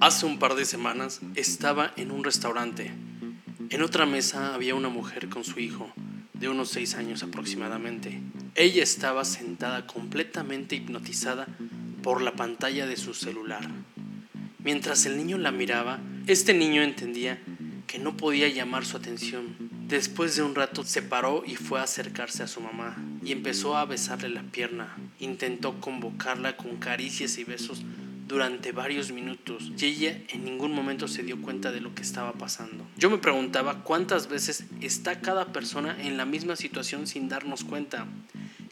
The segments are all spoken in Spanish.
Hace un par de semanas estaba en un restaurante. En otra mesa había una mujer con su hijo, de unos seis años aproximadamente. Ella estaba sentada completamente hipnotizada por la pantalla de su celular. Mientras el niño la miraba, este niño entendía que no podía llamar su atención. Después de un rato se paró y fue a acercarse a su mamá y empezó a besarle la pierna. Intentó convocarla con caricias y besos durante varios minutos y ella en ningún momento se dio cuenta de lo que estaba pasando. Yo me preguntaba cuántas veces está cada persona en la misma situación sin darnos cuenta.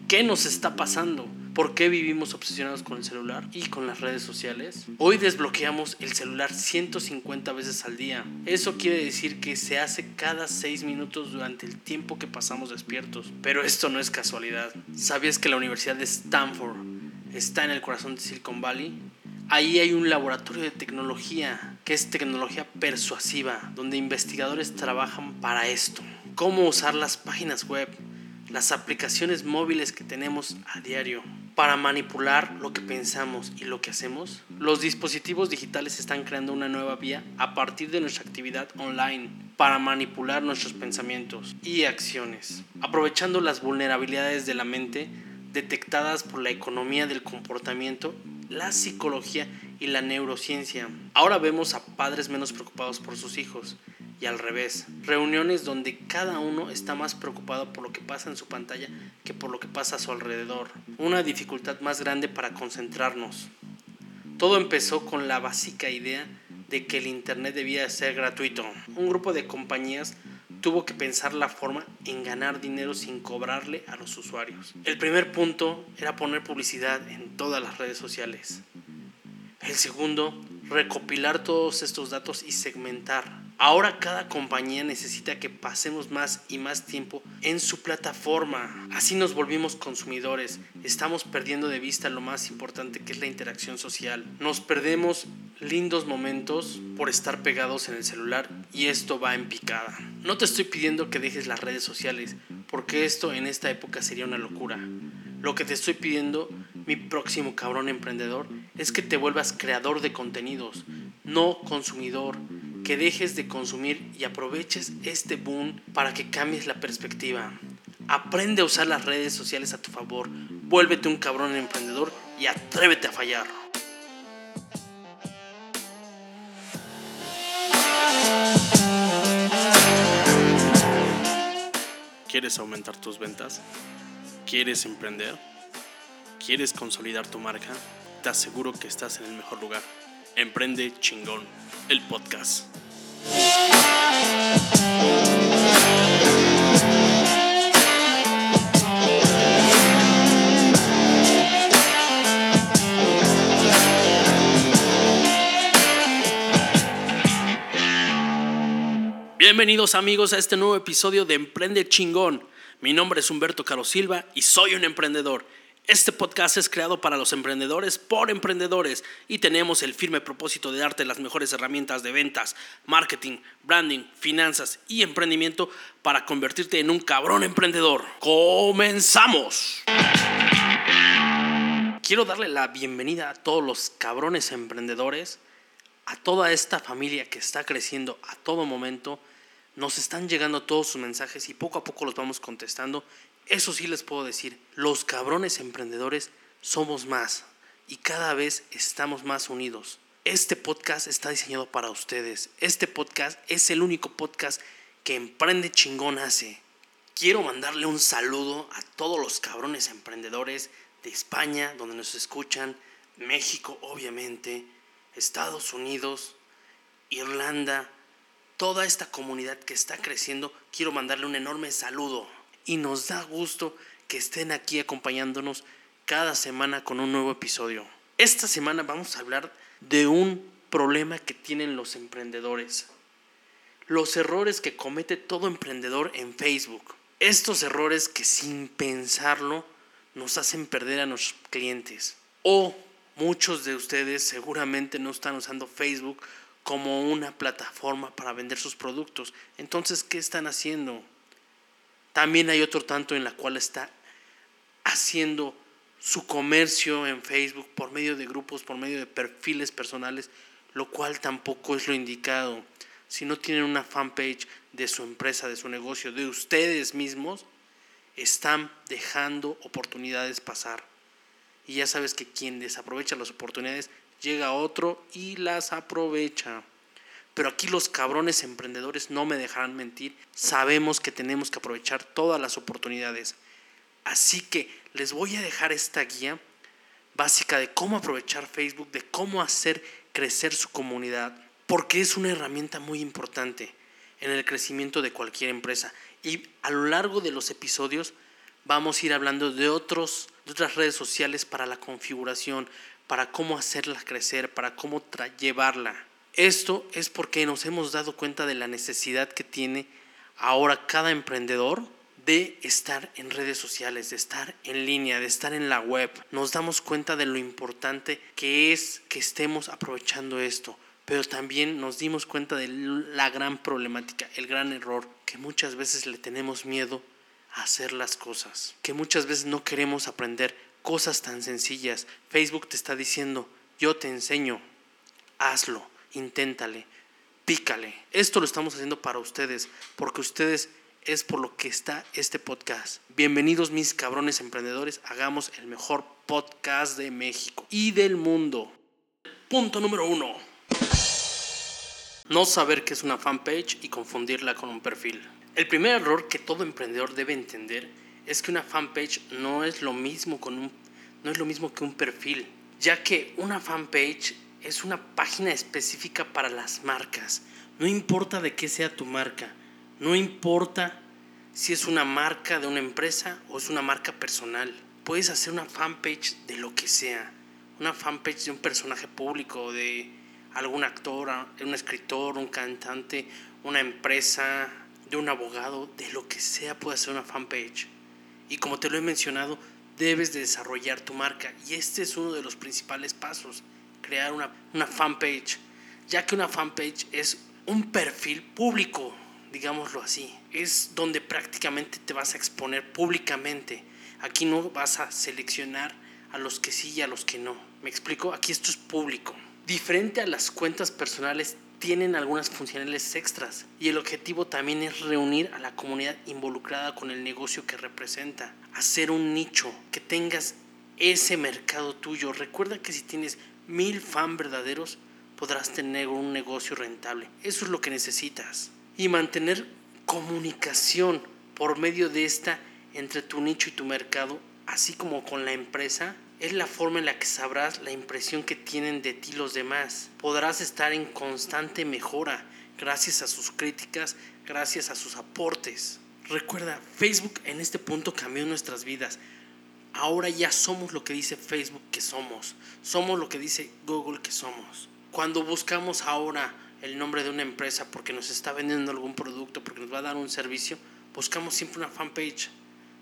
¿Qué nos está pasando? ¿Por qué vivimos obsesionados con el celular y con las redes sociales? Hoy desbloqueamos el celular 150 veces al día. Eso quiere decir que se hace cada 6 minutos durante el tiempo que pasamos despiertos. Pero esto no es casualidad. ¿Sabías que la Universidad de Stanford está en el corazón de Silicon Valley? Ahí hay un laboratorio de tecnología, que es tecnología persuasiva, donde investigadores trabajan para esto. Cómo usar las páginas web, las aplicaciones móviles que tenemos a diario para manipular lo que pensamos y lo que hacemos, los dispositivos digitales están creando una nueva vía a partir de nuestra actividad online para manipular nuestros pensamientos y acciones, aprovechando las vulnerabilidades de la mente detectadas por la economía del comportamiento, la psicología y la neurociencia. Ahora vemos a padres menos preocupados por sus hijos y al revés. Reuniones donde cada uno está más preocupado por lo que pasa en su pantalla que por lo que pasa a su alrededor. Una dificultad más grande para concentrarnos. Todo empezó con la básica idea de que el Internet debía ser gratuito. Un grupo de compañías tuvo que pensar la forma en ganar dinero sin cobrarle a los usuarios. El primer punto era poner publicidad en todas las redes sociales. El segundo, recopilar todos estos datos y segmentar Ahora cada compañía necesita que pasemos más y más tiempo en su plataforma. Así nos volvimos consumidores. Estamos perdiendo de vista lo más importante que es la interacción social. Nos perdemos lindos momentos por estar pegados en el celular y esto va en picada. No te estoy pidiendo que dejes las redes sociales porque esto en esta época sería una locura. Lo que te estoy pidiendo, mi próximo cabrón emprendedor, es que te vuelvas creador de contenidos, no consumidor que dejes de consumir y aproveches este boom para que cambies la perspectiva. Aprende a usar las redes sociales a tu favor, vuélvete un cabrón emprendedor y atrévete a fallar. ¿Quieres aumentar tus ventas? ¿Quieres emprender? ¿Quieres consolidar tu marca? Te aseguro que estás en el mejor lugar. Emprende chingón, el podcast. Bienvenidos amigos a este nuevo episodio de Emprende Chingón. Mi nombre es Humberto Caro Silva y soy un emprendedor. Este podcast es creado para los emprendedores por emprendedores y tenemos el firme propósito de darte las mejores herramientas de ventas, marketing, branding, finanzas y emprendimiento para convertirte en un cabrón emprendedor. ¡Comenzamos! Quiero darle la bienvenida a todos los cabrones emprendedores, a toda esta familia que está creciendo a todo momento. Nos están llegando todos sus mensajes y poco a poco los vamos contestando eso sí les puedo decir, los cabrones emprendedores somos más y cada vez estamos más unidos. Este podcast está diseñado para ustedes. Este podcast es el único podcast que Emprende Chingón hace. Quiero mandarle un saludo a todos los cabrones emprendedores de España, donde nos escuchan, México obviamente, Estados Unidos, Irlanda, toda esta comunidad que está creciendo. Quiero mandarle un enorme saludo y nos da gusto que estén aquí acompañándonos cada semana con un nuevo episodio. Esta semana vamos a hablar de un problema que tienen los emprendedores. Los errores que comete todo emprendedor en Facebook. Estos errores que sin pensarlo nos hacen perder a nuestros clientes. O muchos de ustedes seguramente no están usando Facebook como una plataforma para vender sus productos. Entonces, ¿qué están haciendo? También hay otro tanto en la cual está haciendo su comercio en Facebook por medio de grupos, por medio de perfiles personales, lo cual tampoco es lo indicado. Si no tienen una fanpage de su empresa, de su negocio, de ustedes mismos, están dejando oportunidades pasar. Y ya sabes que quien desaprovecha las oportunidades llega otro y las aprovecha. Pero aquí los cabrones emprendedores no me dejarán mentir. Sabemos que tenemos que aprovechar todas las oportunidades. Así que les voy a dejar esta guía básica de cómo aprovechar Facebook, de cómo hacer crecer su comunidad, porque es una herramienta muy importante en el crecimiento de cualquier empresa. Y a lo largo de los episodios vamos a ir hablando de, otros, de otras redes sociales para la configuración, para cómo hacerla crecer, para cómo llevarla. Esto es porque nos hemos dado cuenta de la necesidad que tiene ahora cada emprendedor de estar en redes sociales, de estar en línea, de estar en la web. Nos damos cuenta de lo importante que es que estemos aprovechando esto, pero también nos dimos cuenta de la gran problemática, el gran error, que muchas veces le tenemos miedo a hacer las cosas, que muchas veces no queremos aprender cosas tan sencillas. Facebook te está diciendo, yo te enseño, hazlo, inténtale, pícale. Esto lo estamos haciendo para ustedes, porque ustedes es por lo que está este podcast. Bienvenidos mis cabrones emprendedores, hagamos el mejor podcast de México y del mundo. Punto número uno. No saber qué es una fanpage y confundirla con un perfil. El primer error que todo emprendedor debe entender es que una fanpage no es lo mismo, con un, no es lo mismo que un perfil, ya que una fanpage es una página específica para las marcas. No importa de qué sea tu marca, no importa si es una marca de una empresa o es una marca personal. Puedes hacer una fanpage de lo que sea. Una fanpage de un personaje público, de algún actor, un escritor, un cantante, una empresa, de un abogado, de lo que sea puede hacer una fanpage. Y como te lo he mencionado, debes de desarrollar tu marca. Y este es uno de los principales pasos, crear una, una fanpage. Ya que una fanpage es un perfil público digámoslo así. Es donde prácticamente te vas a exponer públicamente. Aquí no vas a seleccionar a los que sí y a los que no. ¿Me explico? Aquí esto es público. Diferente a las cuentas personales, tienen algunas funcionalidades extras y el objetivo también es reunir a la comunidad involucrada con el negocio que representa, hacer un nicho, que tengas ese mercado tuyo. Recuerda que si tienes mil fans verdaderos, podrás tener un negocio rentable. Eso es lo que necesitas y mantener comunicación por medio de esta entre tu nicho y tu mercado, así como con la empresa, es la forma en la que sabrás la impresión que tienen de ti los demás. Podrás estar en constante mejora gracias a sus críticas, gracias a sus aportes. Recuerda, Facebook en este punto cambió nuestras vidas. Ahora ya somos lo que dice Facebook que somos. Somos lo que dice Google que somos. Cuando buscamos ahora el nombre de una empresa porque nos está vendiendo algún producto, porque nos va a dar un servicio, buscamos siempre una fanpage.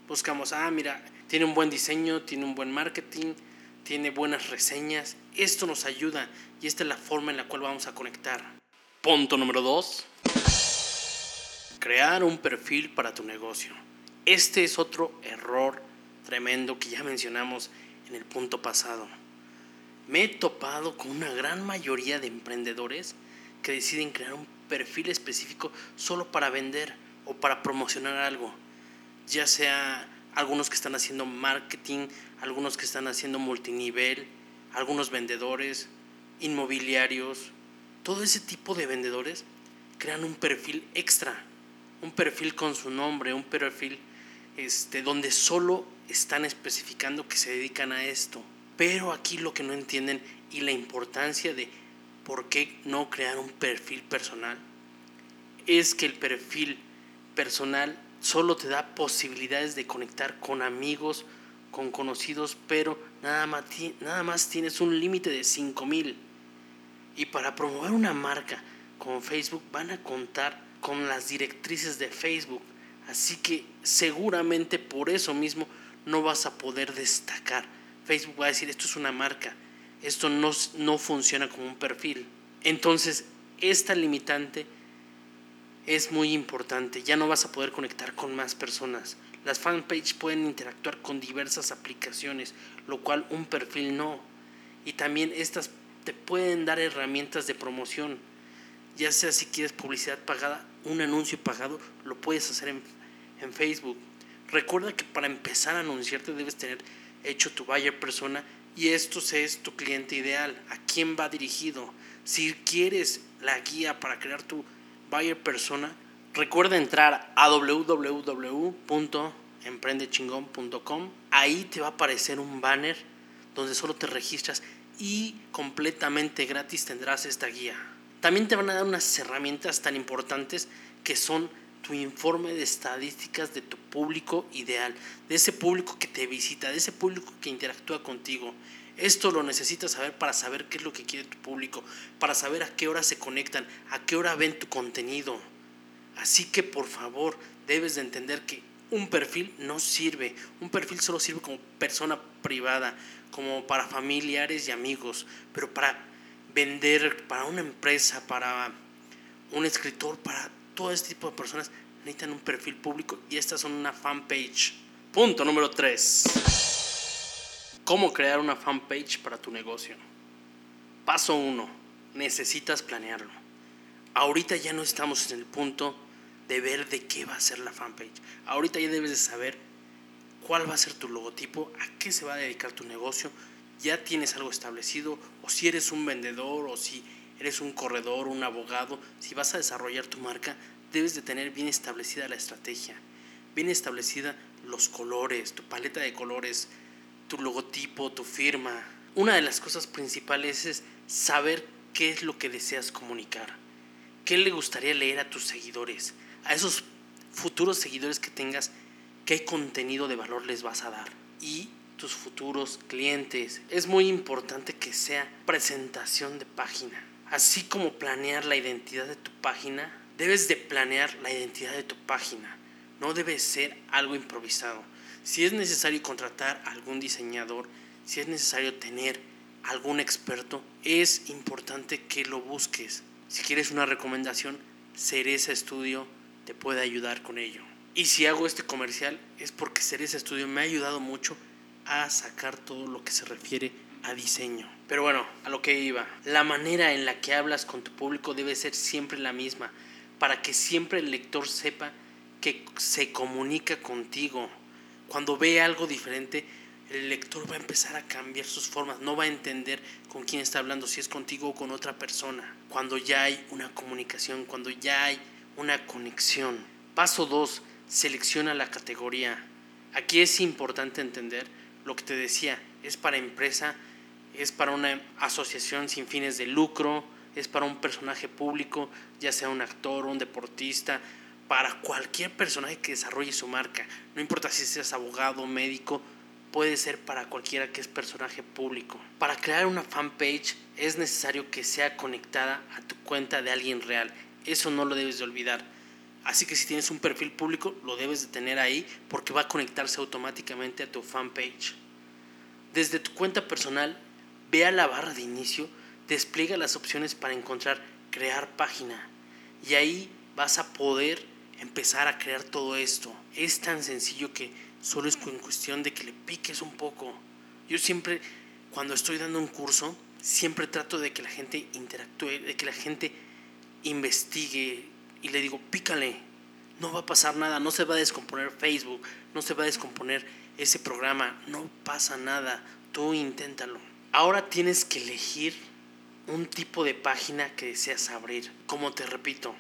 Buscamos, ah, mira, tiene un buen diseño, tiene un buen marketing, tiene buenas reseñas. Esto nos ayuda y esta es la forma en la cual vamos a conectar. Punto número dos. Crear un perfil para tu negocio. Este es otro error tremendo que ya mencionamos en el punto pasado. Me he topado con una gran mayoría de emprendedores que deciden crear un perfil específico solo para vender o para promocionar algo. Ya sea algunos que están haciendo marketing, algunos que están haciendo multinivel, algunos vendedores, inmobiliarios, todo ese tipo de vendedores crean un perfil extra, un perfil con su nombre, un perfil este, donde solo están especificando que se dedican a esto. Pero aquí lo que no entienden y la importancia de ¿por qué no crear un perfil personal? Es que el perfil personal solo te da posibilidades de conectar con amigos, con conocidos, pero nada más, tienes un límite de 5000. Y para promover una marca con Facebook van a contar con las directrices de Facebook. Así que seguramente por eso mismo no vas a poder destacar. Facebook va a decir esto es una marca esto no, no funciona como un perfil. Entonces, esta limitante es muy importante. Ya no vas a poder conectar con más personas. Las fanpages pueden interactuar con diversas aplicaciones, lo cual un perfil no. Y también estas te pueden dar herramientas de promoción. Ya sea si quieres publicidad pagada, un anuncio pagado, lo puedes hacer en, en Facebook. Recuerda que para empezar a anunciarte debes tener hecho tu buyer persona y esto es tu cliente ideal, a quién va dirigido. Si quieres la guía para crear tu buyer persona, recuerda entrar a www.emprendechingón.com. Ahí te va a aparecer un banner donde solo te registras y completamente gratis tendrás esta guía. También te van a dar unas herramientas tan importantes que son tu informe de estadísticas de tu público ideal, de ese público que te visita, de ese público que interactúa contigo. Esto lo necesitas saber para saber qué es lo que quiere tu público, para saber a qué hora se conectan, a qué hora ven tu contenido. Así que por favor debes de entender que un perfil no sirve, un perfil solo sirve como persona privada, como para familiares y amigos, pero para vender, para una empresa, para un escritor, para todo este tipo de personas necesitan un perfil público y estas son una fanpage. Punto número 3. ¿Cómo crear una fanpage para tu negocio? Paso 1. Necesitas planearlo. Ahorita ya no estamos en el punto de ver de qué va a ser la fanpage. Ahorita ya debes de saber cuál va a ser tu logotipo, a qué se va a dedicar tu negocio. Ya tienes algo establecido o si eres un vendedor o si eres un corredor, un abogado, si vas a desarrollar tu marca, debes de tener bien establecida la estrategia, bien establecida los colores, tu paleta de colores, tu logotipo, tu firma. Una de las cosas principales es saber qué es lo que deseas comunicar, qué le gustaría leer a tus seguidores, a esos futuros seguidores que tengas, qué contenido de valor les vas a dar y tus futuros clientes. Es muy importante que sea presentación de página Así como planear la identidad de tu página, debes de planear la identidad de tu página. No debe ser algo improvisado. Si es necesario contratar a algún diseñador, si es necesario tener algún experto, es importante que lo busques. Si quieres una recomendación, Cereza Estudio te puede ayudar con ello. Y si hago este comercial es porque Cereza Estudio me ha ayudado mucho a sacar todo lo que se refiere a diseño. Pero bueno, a lo que iba. La manera en la que hablas con tu público debe ser siempre la misma, para que siempre el lector sepa que se comunica contigo. Cuando ve algo diferente, el lector va a empezar a cambiar sus formas, no va a entender con quién está hablando, si es contigo o con otra persona. Cuando ya hay una comunicación, cuando ya hay una conexión. Paso 2. Selecciona la categoría. Aquí es importante entender lo que te decía, es para empresa es para una asociación sin fines de lucro, es para un personaje público, ya sea un actor, un deportista, para cualquier personaje que desarrolle su marca. No importa si seas abogado, médico, puede ser para cualquiera que es personaje público. Para crear una fanpage es necesario que sea conectada a tu cuenta de alguien real. Eso no lo debes de olvidar. Así que si tienes un perfil público, lo debes de tener ahí porque va a conectarse automáticamente a tu fanpage. Desde tu cuenta personal Ve a la barra de inicio, despliega las opciones para encontrar crear página y ahí vas a poder empezar a crear todo esto. Es tan sencillo que solo es cuestión de que le piques un poco. Yo siempre, cuando estoy dando un curso, siempre trato de que la gente interactúe, de que la gente investigue y le digo, pícale, no va a pasar nada, no se va a descomponer Facebook, no se va a descomponer ese programa, no pasa nada, tú inténtalo. Ahora tienes que elegir un tipo de página que deseas abrir. Como te repito,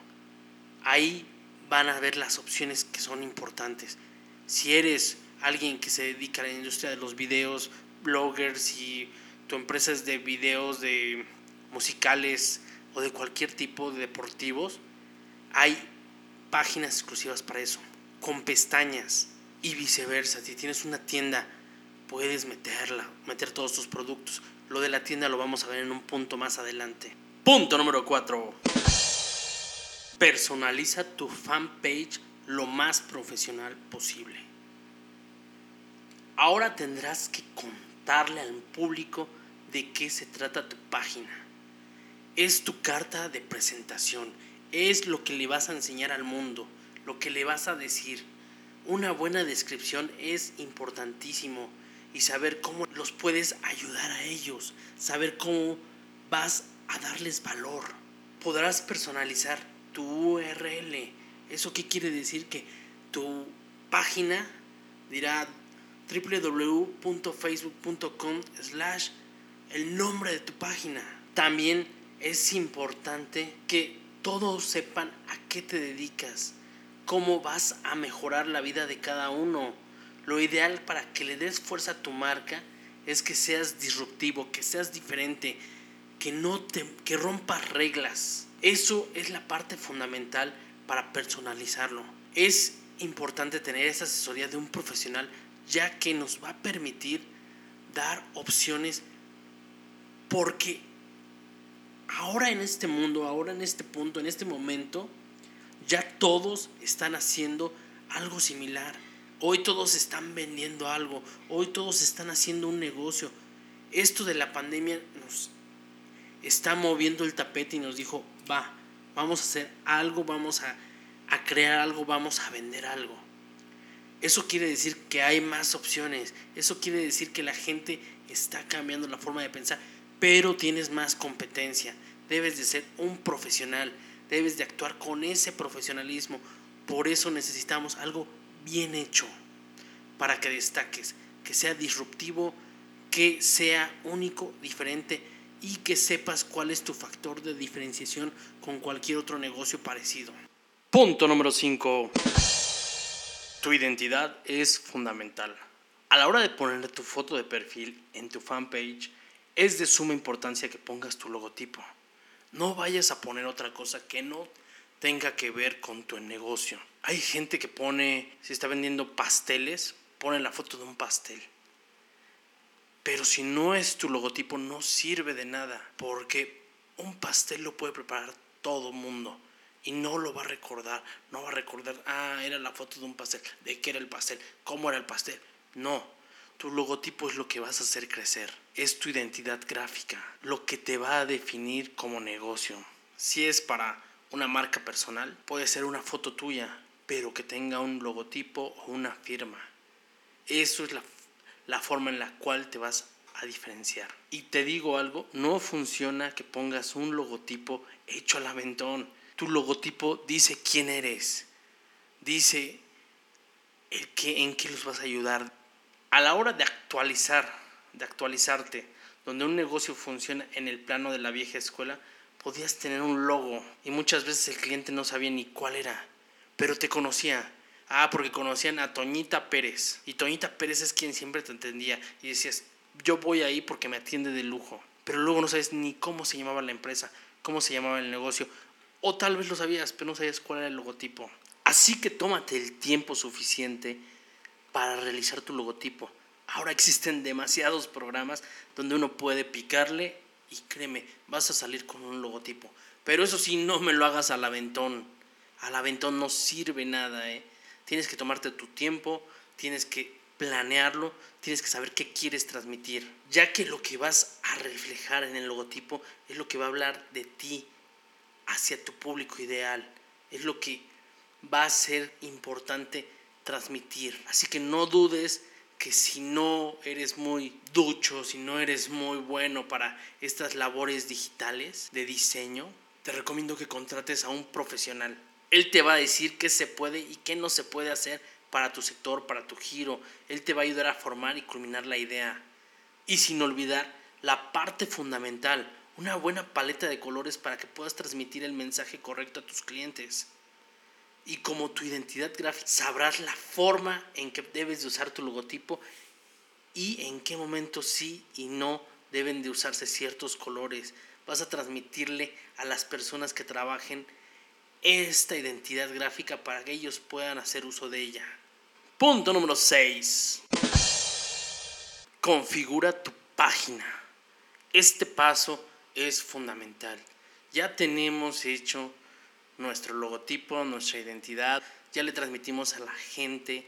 ahí van a ver las opciones que son importantes. Si eres alguien que se dedica a la industria de los videos, bloggers y tu empresa es de videos de musicales o de cualquier tipo de deportivos, hay páginas exclusivas para eso, con pestañas y viceversa. Si tienes una tienda puedes meterla, meter todos tus productos. Lo de la tienda lo vamos a ver en un punto más adelante. Punto número 4. Personaliza tu fanpage lo más profesional posible. Ahora tendrás que contarle al público de qué se trata tu página. Es tu carta de presentación, es lo que le vas a enseñar al mundo, lo que le vas a decir. Una buena descripción es importantísimo y saber cómo los puedes ayudar a ellos, saber cómo vas a darles valor. Podrás personalizar tu URL. ¿Eso qué quiere decir? Que tu página dirá www.facebook.com slash el nombre de tu página. También es importante que todos sepan a qué te dedicas, cómo vas a mejorar la vida de cada uno. Lo ideal para que le des fuerza a tu marca es que seas disruptivo, que seas diferente, que no te que rompas reglas. Eso es la parte fundamental para personalizarlo. Es importante tener esa asesoría de un profesional ya que nos va a permitir dar opciones porque ahora en este mundo, ahora en este punto, en este momento, ya todos están haciendo algo similar. Hoy todos están vendiendo algo, hoy todos están haciendo un negocio. Esto de la pandemia nos está moviendo el tapete y nos dijo, va, vamos a hacer algo, vamos a, crear algo, vamos a vender algo. Eso quiere decir que hay más opciones, eso quiere decir que la gente está cambiando la forma de pensar, pero tienes más competencia, debes de ser un profesional, debes de actuar con ese profesionalismo, por eso necesitamos algo bien hecho para que destaques, que sea disruptivo, que sea único, diferente y que sepas cuál es tu factor de diferenciación con cualquier otro negocio parecido. Punto número 5. Tu identidad es fundamental. A la hora de poner tu foto de perfil en tu fanpage, es de suma importancia que pongas tu logotipo. No vayas a poner otra cosa que no tenga que ver con tu negocio. Hay gente que pone, si está vendiendo pasteles, pone la foto de un pastel. Pero si no es tu logotipo, no sirve de nada, porque un pastel lo puede preparar todo mundo y no lo va a recordar, no va a recordar, ah, era la foto de un pastel, de qué era el pastel, cómo era el pastel. No, tu logotipo es lo que vas a hacer crecer, es tu identidad gráfica, lo que te va a definir como negocio. Si es para una marca personal, puede ser una foto tuya, pero que tenga un logotipo o una firma. Eso es la, la forma en la cual te vas a diferenciar. Y te digo algo, no funciona que pongas un logotipo hecho al aventón tu logotipo dice quién eres, dice el que, en qué los vas a ayudar. A la hora de actualizar, de actualizarte, donde un negocio funciona en el plano de la vieja escuela, podías tener un logo y muchas veces el cliente no sabía ni cuál era, pero te conocía. Ah, porque conocían a Toñita Pérez. Y Toñita Pérez es quien siempre te entendía. Y decías, yo voy ahí porque me atiende de lujo. Pero luego no sabes ni cómo se llamaba la empresa, cómo se llamaba el negocio, o tal vez lo sabías, pero no sabías cuál era el logotipo. Así que tómate el tiempo suficiente para realizar tu logotipo. Ahora existen demasiados programas donde uno puede picarle y créeme, vas a salir con un logotipo. Pero eso sí, no me lo hagas al aventón. Al aventón no sirve nada, ¿eh? Tienes que tomarte tu tiempo, tienes que planearlo, tienes que saber qué quieres transmitir, ya que lo que vas a reflejar en el logotipo es lo que va a hablar de ti, hacia tu público ideal. Es lo que va a ser importante transmitir. Así que no dudes que si no eres muy ducho, si no eres muy bueno para estas labores digitales de diseño, te recomiendo que contrates a un profesional. Él te va a decir qué se puede y qué no se puede hacer para tu sector, para tu giro. Él te va a ayudar a formar y culminar la idea. Y sin olvidar la parte fundamental, una buena paleta de colores para que puedas transmitir el mensaje correcto a tus clientes. Y como tu identidad gráfica, sabrás la forma en que debes de usar tu logotipo y en qué momento sí y no deben de usarse ciertos colores. Vas a transmitirle a las personas que trabajen esta identidad gráfica para que ellos puedan hacer uso de ella. Punto número 6. Configura tu página. Este paso es fundamental. Ya tenemos hecho nuestro logotipo, nuestra identidad, ya le transmitimos a la gente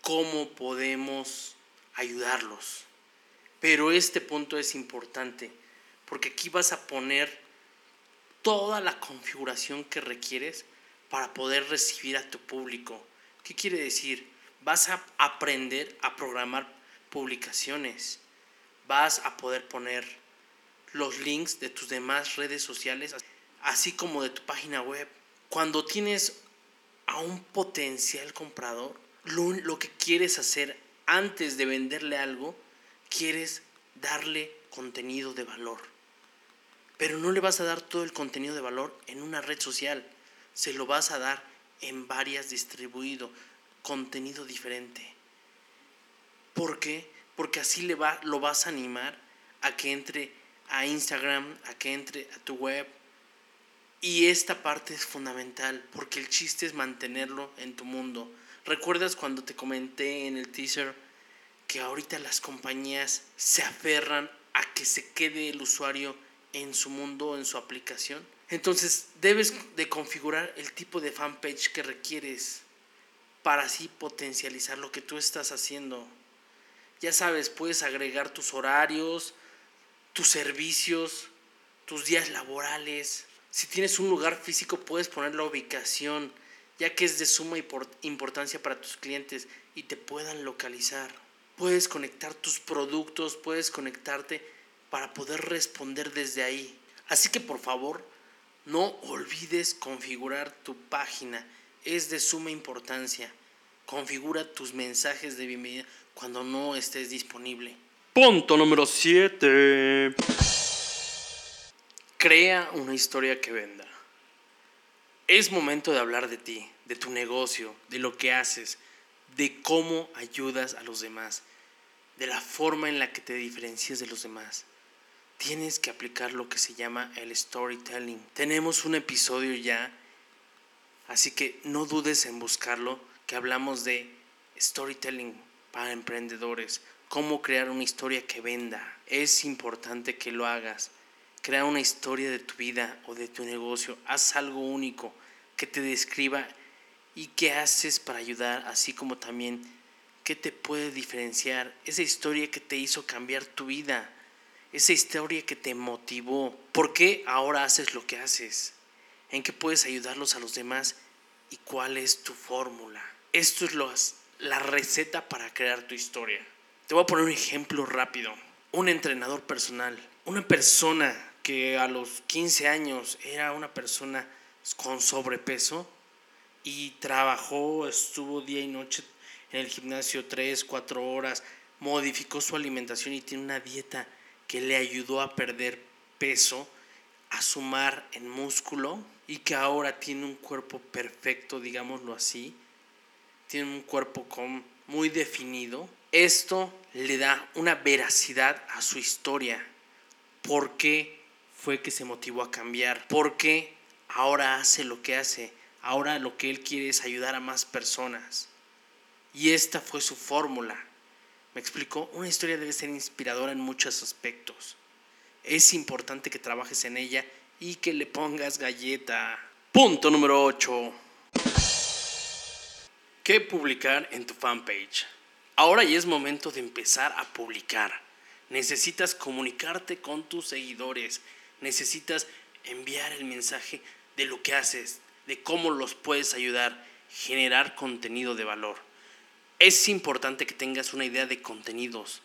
cómo podemos ayudarlos. Pero este punto es importante porque aquí vas a poner toda la configuración que requieres para poder recibir a tu público. ¿Qué quiere decir? Vas a aprender a programar publicaciones. Vas a poder poner los links de tus demás redes sociales, así como de tu página web. Cuando tienes a un potencial comprador, lo, lo que quieres hacer antes de venderle algo, quieres darle contenido de valor. Pero no le vas a dar todo el contenido de valor en una red social, se lo vas a dar en varias distribuido, contenido diferente. ¿Por qué? Porque así le va, lo vas a animar a que entre a Instagram, a que entre a tu web. Y esta parte es fundamental, porque el chiste es mantenerlo en tu mundo. ¿Recuerdas cuando te comenté en el teaser que ahorita las compañías se aferran a que se quede el usuario en su mundo, en su aplicación? Entonces debes de configurar el tipo de fanpage que requieres para así potencializar lo que tú estás haciendo. Ya sabes, puedes agregar tus horarios, tus servicios, tus días laborales. Si tienes un lugar físico, puedes poner la ubicación, ya que es de suma importancia para tus clientes y te puedan localizar. Puedes conectar tus productos, puedes conectarte para poder responder desde ahí. Así que por favor, no olvides configurar tu página. Es de suma importancia. Configura tus mensajes de bienvenida cuando no estés disponible. Punto número 7. Crea una historia que venda. Es momento de hablar de ti, de tu negocio, de lo que haces, de cómo ayudas a los demás, de la forma en la que te diferencias de los demás. Tienes que aplicar lo que se llama el storytelling. Tenemos un episodio ya, así que no dudes en buscarlo, que hablamos de storytelling para emprendedores cómo crear una historia que venda. Es importante que lo hagas. Crea una historia de tu vida o de tu negocio. Haz algo único que te describa y qué haces para ayudar, así como también qué te puede diferenciar. Esa historia que te hizo cambiar tu vida. Esa historia que te motivó. ¿Por qué ahora haces lo que haces? ¿En qué puedes ayudarlos a los demás? ¿Y cuál es tu fórmula? Esto es la receta para crear tu historia. Te voy a poner un ejemplo rápido. Un entrenador personal, una persona que a los 15 años era una persona con sobrepeso y trabajó, estuvo día y noche en el gimnasio 3, 4 horas, modificó su alimentación y tiene una dieta que le ayudó a perder peso, a sumar en músculo y que ahora tiene un cuerpo perfecto, digámoslo así, tiene un cuerpo muy definido esto le da una veracidad a su historia. ¿Por qué fue que se motivó a cambiar? ¿Por qué ahora hace lo que hace? Ahora lo que él quiere es ayudar a más personas. Y esta fue su fórmula. ¿Me explico? Una historia debe ser inspiradora en muchos aspectos. Es importante que trabajes en ella y que le pongas galleta. Punto número 8. ¿Qué publicar en tu fanpage? Ahora ya es momento de empezar a publicar. Necesitas comunicarte con tus seguidores. Necesitas enviar el mensaje de lo que haces, de cómo los puedes ayudar, generar contenido de valor. Es importante que tengas una idea de contenidos.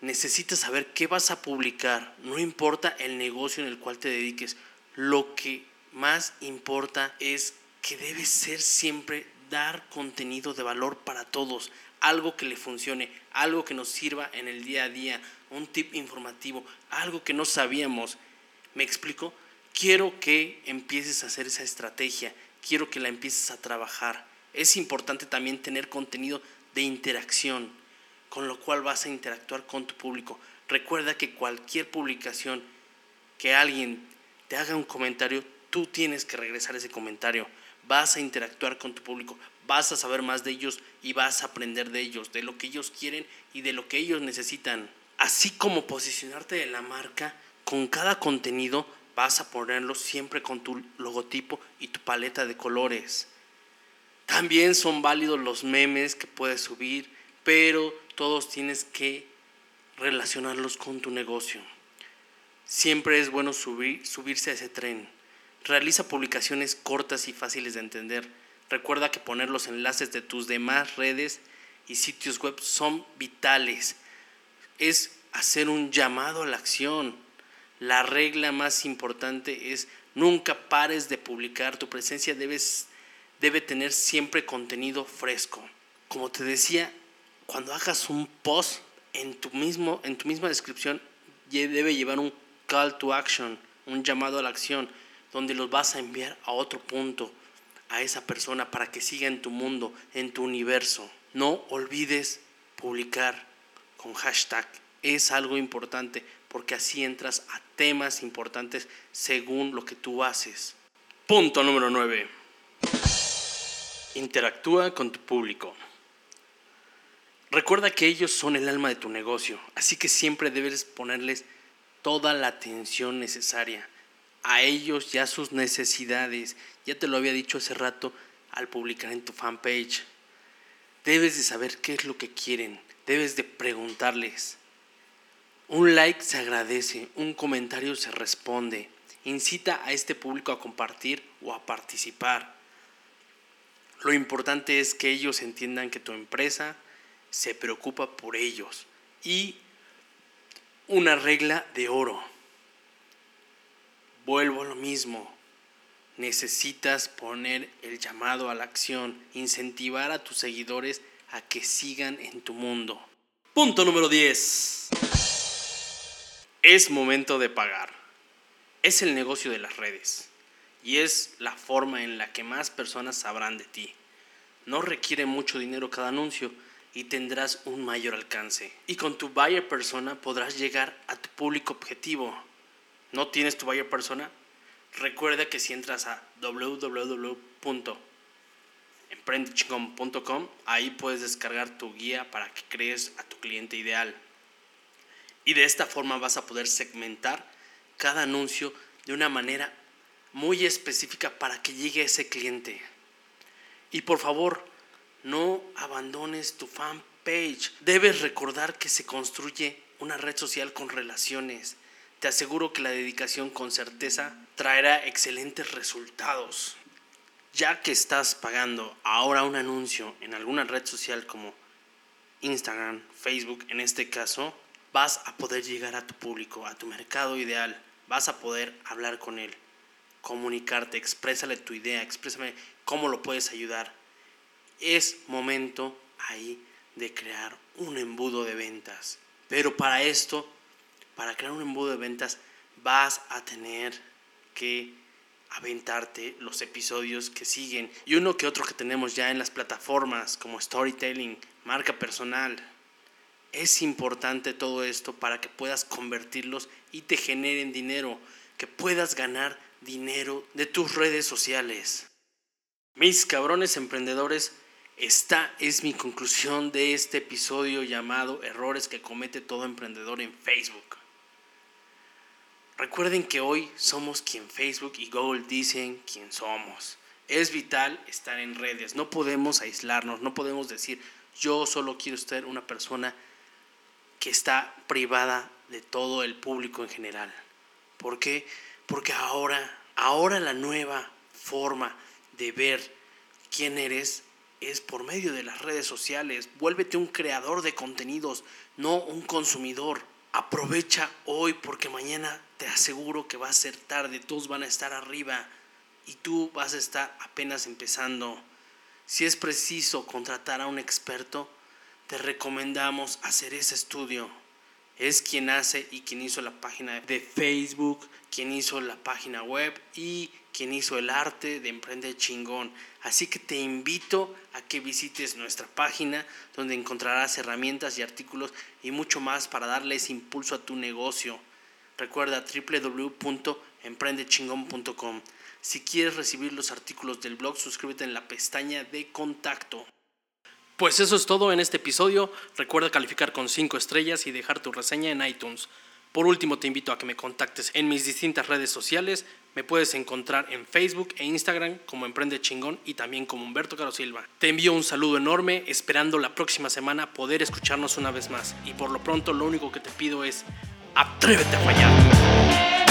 Necesitas saber qué vas a publicar. No importa el negocio en el cual te dediques. Lo que más importa es que debes ser siempre dar contenido de valor para todos, algo que le funcione, algo que nos sirva en el día a día, un tip informativo, algo que no sabíamos. ¿Me explico? Quiero que empieces a hacer esa estrategia, quiero que la empieces a trabajar. Es importante también tener contenido de interacción, con lo cual vas a interactuar con tu público. Recuerda que cualquier publicación que alguien te haga un comentario, tú tienes que regresar ese comentario vas a interactuar con tu público, vas a saber más de ellos y vas a aprender de ellos, de lo que ellos quieren y de lo que ellos necesitan. Así como posicionarte de la marca, con cada contenido vas a ponerlo siempre con tu logotipo y tu paleta de colores. También son válidos los memes que puedes subir, pero todos tienes que relacionarlos con tu negocio. Siempre es bueno subir, subirse a ese tren. Realiza publicaciones cortas y fáciles de entender. Recuerda que poner los enlaces de tus demás redes y sitios web son vitales. Es hacer un llamado a la acción. La regla más importante es nunca pares de publicar. Tu presencia debes, debe tener siempre contenido fresco. Como te decía, cuando hagas un post en tu, mismo, en tu misma descripción, debe llevar un call to action, un llamado a la acción, donde los vas a enviar a otro punto, a esa persona para que siga en tu mundo, en tu universo. No olvides publicar con hashtag. Es algo importante porque así entras a temas importantes según lo que tú haces. Punto número 9. Interactúa con tu público. Recuerda que ellos son el alma de tu negocio, así que siempre debes ponerles toda la atención necesaria a ellos y a sus necesidades. Ya te lo había dicho hace rato al publicar en tu fanpage. Debes de saber qué es lo que quieren, debes de preguntarles. Un like se agradece, un comentario se responde. Incita a este público a compartir o a participar. Lo importante es que ellos entiendan que tu empresa se preocupa por ellos. Y una regla de oro. Vuelvo a lo mismo. Necesitas poner el llamado a la acción, incentivar a tus seguidores a que sigan en tu mundo. Punto número 10. Es momento de pagar. Es el negocio de las redes y es la forma en la que más personas sabrán de ti. No requiere mucho dinero cada anuncio y tendrás un mayor alcance. Y con tu buyer persona podrás llegar a tu público objetivo. ¿No tienes tu buyer persona? Recuerda que si entras a www.emprendechingón.com, ahí puedes descargar tu guía para que crees a tu cliente ideal. Y de esta forma vas a poder segmentar cada anuncio de una manera muy específica para que llegue a ese cliente. Y por favor, no abandones tu fanpage. Debes recordar que se construye una red social con relaciones. Te aseguro que la dedicación con certeza traerá excelentes resultados. Ya que estás pagando ahora un anuncio en alguna red social como Instagram, Facebook en este caso, vas a poder llegar a tu público, a tu mercado ideal, vas a poder hablar con él, comunicarte, exprésale tu idea, exprésame cómo lo puedes ayudar es momento ahí de crear un embudo de ventas. Pero para esto, para crear un embudo de ventas, vas a tener que aventarte los episodios que siguen y uno que otro que tenemos ya en las plataformas como storytelling, marca personal. Es importante todo esto para que puedas convertirlos y te generen dinero, que puedas ganar dinero de tus redes sociales. Mis cabrones emprendedores, esta es mi conclusión de este episodio llamado Errores que comete todo emprendedor en Facebook. Recuerden que hoy somos quien Facebook y Google dicen quién somos. Es vital estar en redes, no podemos aislarnos, no podemos decir yo solo quiero ser una persona que está privada de todo el público en general. ¿Por qué? Porque ahora, ahora la nueva forma de ver quién eres es por medio de las redes sociales. Vuélvete un creador de contenidos, no un consumidor. Aprovecha hoy porque mañana te aseguro que va a ser tarde, todos van a estar arriba y tú vas a estar apenas empezando. Si es preciso contratar a un experto, te recomendamos hacer ese estudio. Es quien hace y quien hizo la página de Facebook, quien hizo la página web y quien hizo el arte de Emprende Chingón. Así que te invito a que visites nuestra página donde encontrarás herramientas y artículos y mucho más para darles impulso a tu negocio. Recuerda www.emprendechingón.com. Si quieres recibir los artículos del blog, suscríbete en la pestaña de contacto. Pues eso es todo en este episodio. Recuerda calificar con 5 estrellas y dejar tu reseña en iTunes. Por último, te invito a que me contactes en mis distintas redes sociales. Me puedes encontrar en Facebook e Instagram como Emprende Chingón y también como Humberto Caro Silva. Te envío un saludo enorme, esperando la próxima semana poder escucharnos una vez más. Y por lo pronto, lo único que te pido es atrévete a fallar.